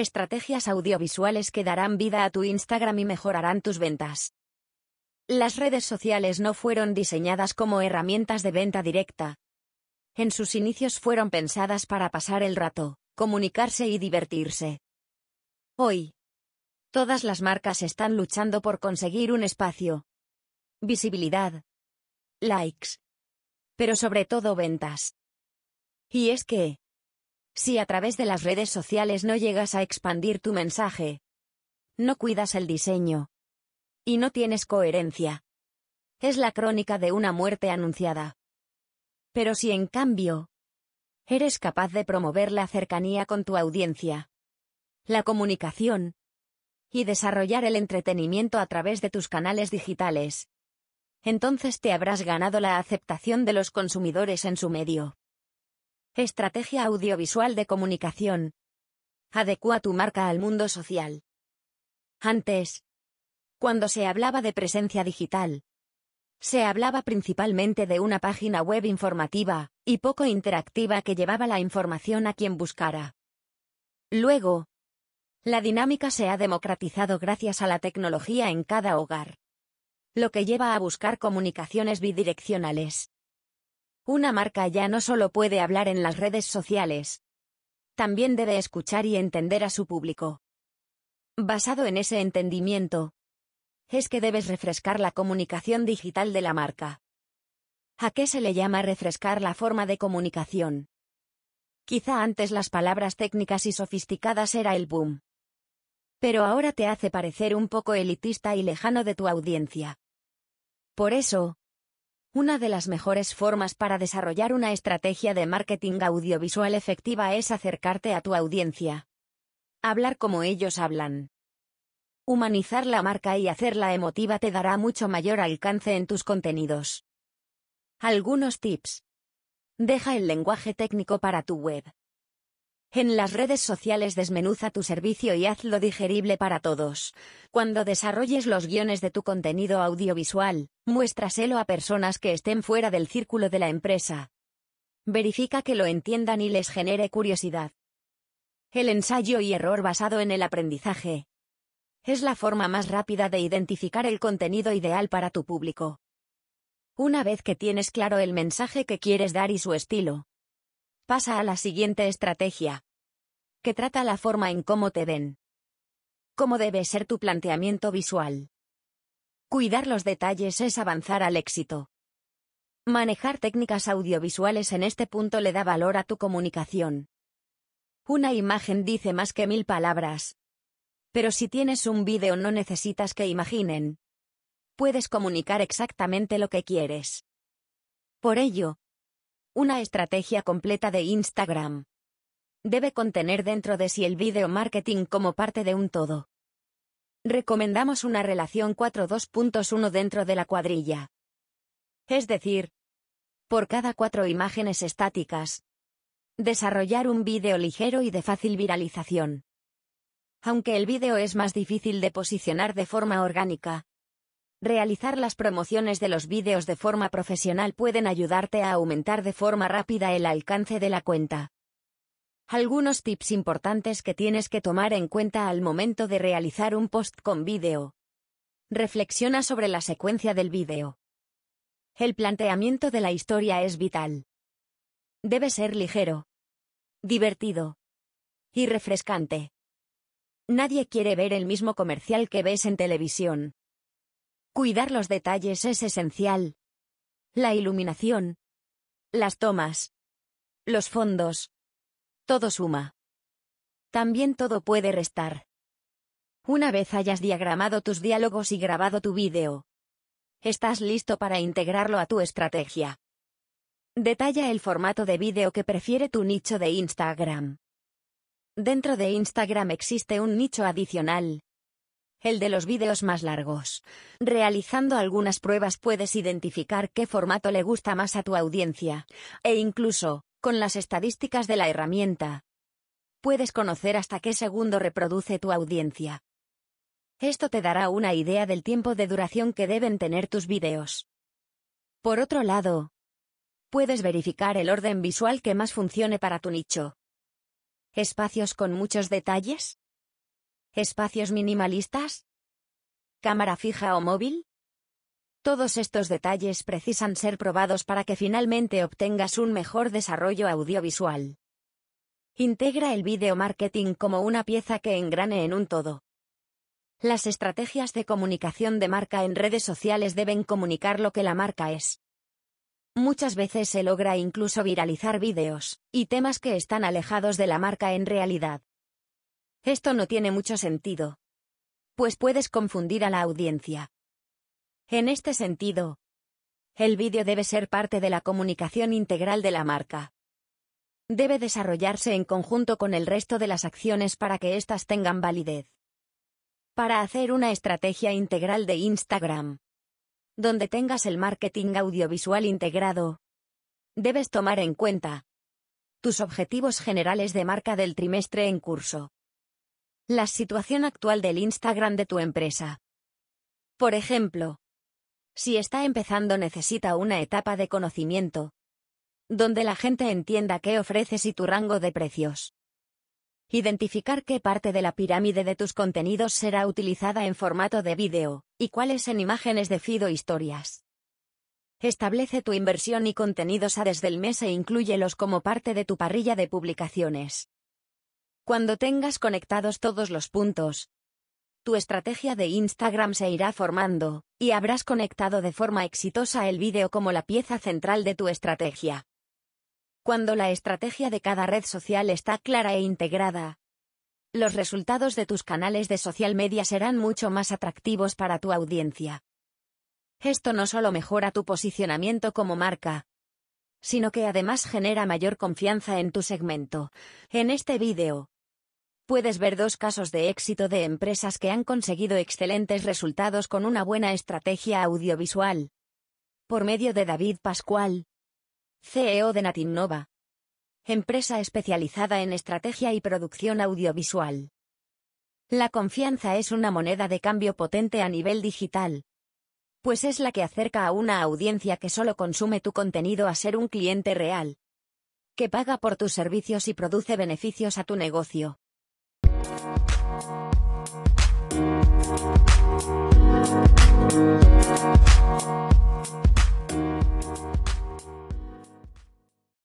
Estrategias audiovisuales que darán vida a tu Instagram y mejorarán tus ventas. Las redes sociales no fueron diseñadas como herramientas de venta directa. En sus inicios fueron pensadas para pasar el rato, comunicarse y divertirse. Hoy, todas las marcas están luchando por conseguir un espacio, visibilidad, likes, pero sobre todo ventas. Y es que, si a través de las redes sociales no llegas a expandir tu mensaje, no cuidas el diseño, y no tienes coherencia. Es la crónica de una muerte anunciada. Pero si en cambio, eres capaz de promover la cercanía con tu audiencia, la comunicación, y desarrollar el entretenimiento a través de tus canales digitales, entonces te habrás ganado la aceptación de los consumidores en su medio. Estrategia audiovisual de comunicación. Adecua tu marca al mundo social. Antes, cuando se hablaba de presencia digital, se hablaba principalmente de una página web informativa, y poco interactiva que llevaba la información a quien buscara. Luego, la dinámica se ha democratizado gracias a la tecnología en cada hogar lo que lleva a buscar comunicaciones bidireccionales. Una marca ya no solo puede hablar en las redes sociales, también debe escuchar y entender a su público. Basado en ese entendimiento, es que debes refrescar la comunicación digital de la marca. ¿A qué se le llama refrescar la forma de comunicación? Quizá antes las palabras técnicas y sofisticadas era el boom. Pero ahora te hace parecer un poco elitista y lejano de tu audiencia. Por eso, una de las mejores formas para desarrollar una estrategia de marketing audiovisual efectiva es acercarte a tu audiencia. Hablar como ellos hablan. Humanizar la marca y hacerla emotiva te dará mucho mayor alcance en tus contenidos. Algunos tips. Deja el lenguaje técnico para tu web. En las redes sociales desmenuza tu servicio y hazlo digerible para todos. Cuando desarrolles los guiones de tu contenido audiovisual, muéstraselo a personas que estén fuera del círculo de la empresa. Verifica que lo entiendan y les genere curiosidad. El ensayo y error basado en el aprendizaje. Es la forma más rápida de identificar el contenido ideal para tu público. Una vez que tienes claro el mensaje que quieres dar y su estilo, Pasa a la siguiente estrategia. Que trata la forma en cómo te ven. ¿Cómo debe ser tu planteamiento visual? Cuidar los detalles es avanzar al éxito. Manejar técnicas audiovisuales en este punto le da valor a tu comunicación. Una imagen dice más que mil palabras. Pero si tienes un vídeo no necesitas que imaginen. Puedes comunicar exactamente lo que quieres. Por ello, una estrategia completa de Instagram. Debe contener dentro de sí el video marketing como parte de un todo. Recomendamos una relación 4.2.1 dentro de la cuadrilla. Es decir, por cada cuatro imágenes estáticas. Desarrollar un vídeo ligero y de fácil viralización. Aunque el vídeo es más difícil de posicionar de forma orgánica, Realizar las promociones de los vídeos de forma profesional pueden ayudarte a aumentar de forma rápida el alcance de la cuenta. Algunos tips importantes que tienes que tomar en cuenta al momento de realizar un post con vídeo. Reflexiona sobre la secuencia del vídeo. El planteamiento de la historia es vital. Debe ser ligero, divertido y refrescante. Nadie quiere ver el mismo comercial que ves en televisión. Cuidar los detalles es esencial. La iluminación. Las tomas. Los fondos. Todo suma. También todo puede restar. Una vez hayas diagramado tus diálogos y grabado tu vídeo, estás listo para integrarlo a tu estrategia. Detalla el formato de vídeo que prefiere tu nicho de Instagram. Dentro de Instagram existe un nicho adicional, el de los vídeos más largos. Realizando algunas pruebas puedes identificar qué formato le gusta más a tu audiencia, e incluso, con las estadísticas de la herramienta, puedes conocer hasta qué segundo reproduce tu audiencia. Esto te dará una idea del tiempo de duración que deben tener tus vídeos. Por otro lado, puedes verificar el orden visual que más funcione para tu nicho. ¿Espacios con muchos detalles? ¿Espacios minimalistas? ¿Cámara fija o móvil? Todos estos detalles precisan ser probados para que finalmente obtengas un mejor desarrollo audiovisual. Integra el video marketing como una pieza que engrane en un todo. Las estrategias de comunicación de marca en redes sociales deben comunicar lo que la marca es. Muchas veces se logra incluso viralizar vídeos y temas que están alejados de la marca en realidad. Esto no tiene mucho sentido. Pues puedes confundir a la audiencia. En este sentido, el vídeo debe ser parte de la comunicación integral de la marca. Debe desarrollarse en conjunto con el resto de las acciones para que éstas tengan validez. Para hacer una estrategia integral de Instagram, donde tengas el marketing audiovisual integrado, debes tomar en cuenta tus objetivos generales de marca del trimestre en curso. La situación actual del Instagram de tu empresa. Por ejemplo, si está empezando necesita una etapa de conocimiento, donde la gente entienda qué ofreces y tu rango de precios. Identificar qué parte de la pirámide de tus contenidos será utilizada en formato de vídeo, y cuáles en imágenes de feed o historias. Establece tu inversión y contenidos a desde el mes e inclúyelos como parte de tu parrilla de publicaciones. Cuando tengas conectados todos los puntos, tu estrategia de Instagram se irá formando, y habrás conectado de forma exitosa el vídeo como la pieza central de tu estrategia. Cuando la estrategia de cada red social está clara e integrada, los resultados de tus canales de social media serán mucho más atractivos para tu audiencia. Esto no solo mejora tu posicionamiento como marca, sino que además genera mayor confianza en tu segmento. En este vídeo, puedes ver dos casos de éxito de empresas que han conseguido excelentes resultados con una buena estrategia audiovisual. Por medio de David Pascual, CEO de Natinnova, empresa especializada en estrategia y producción audiovisual. La confianza es una moneda de cambio potente a nivel digital, pues es la que acerca a una audiencia que solo consume tu contenido a ser un cliente real, que paga por tus servicios y produce beneficios a tu negocio.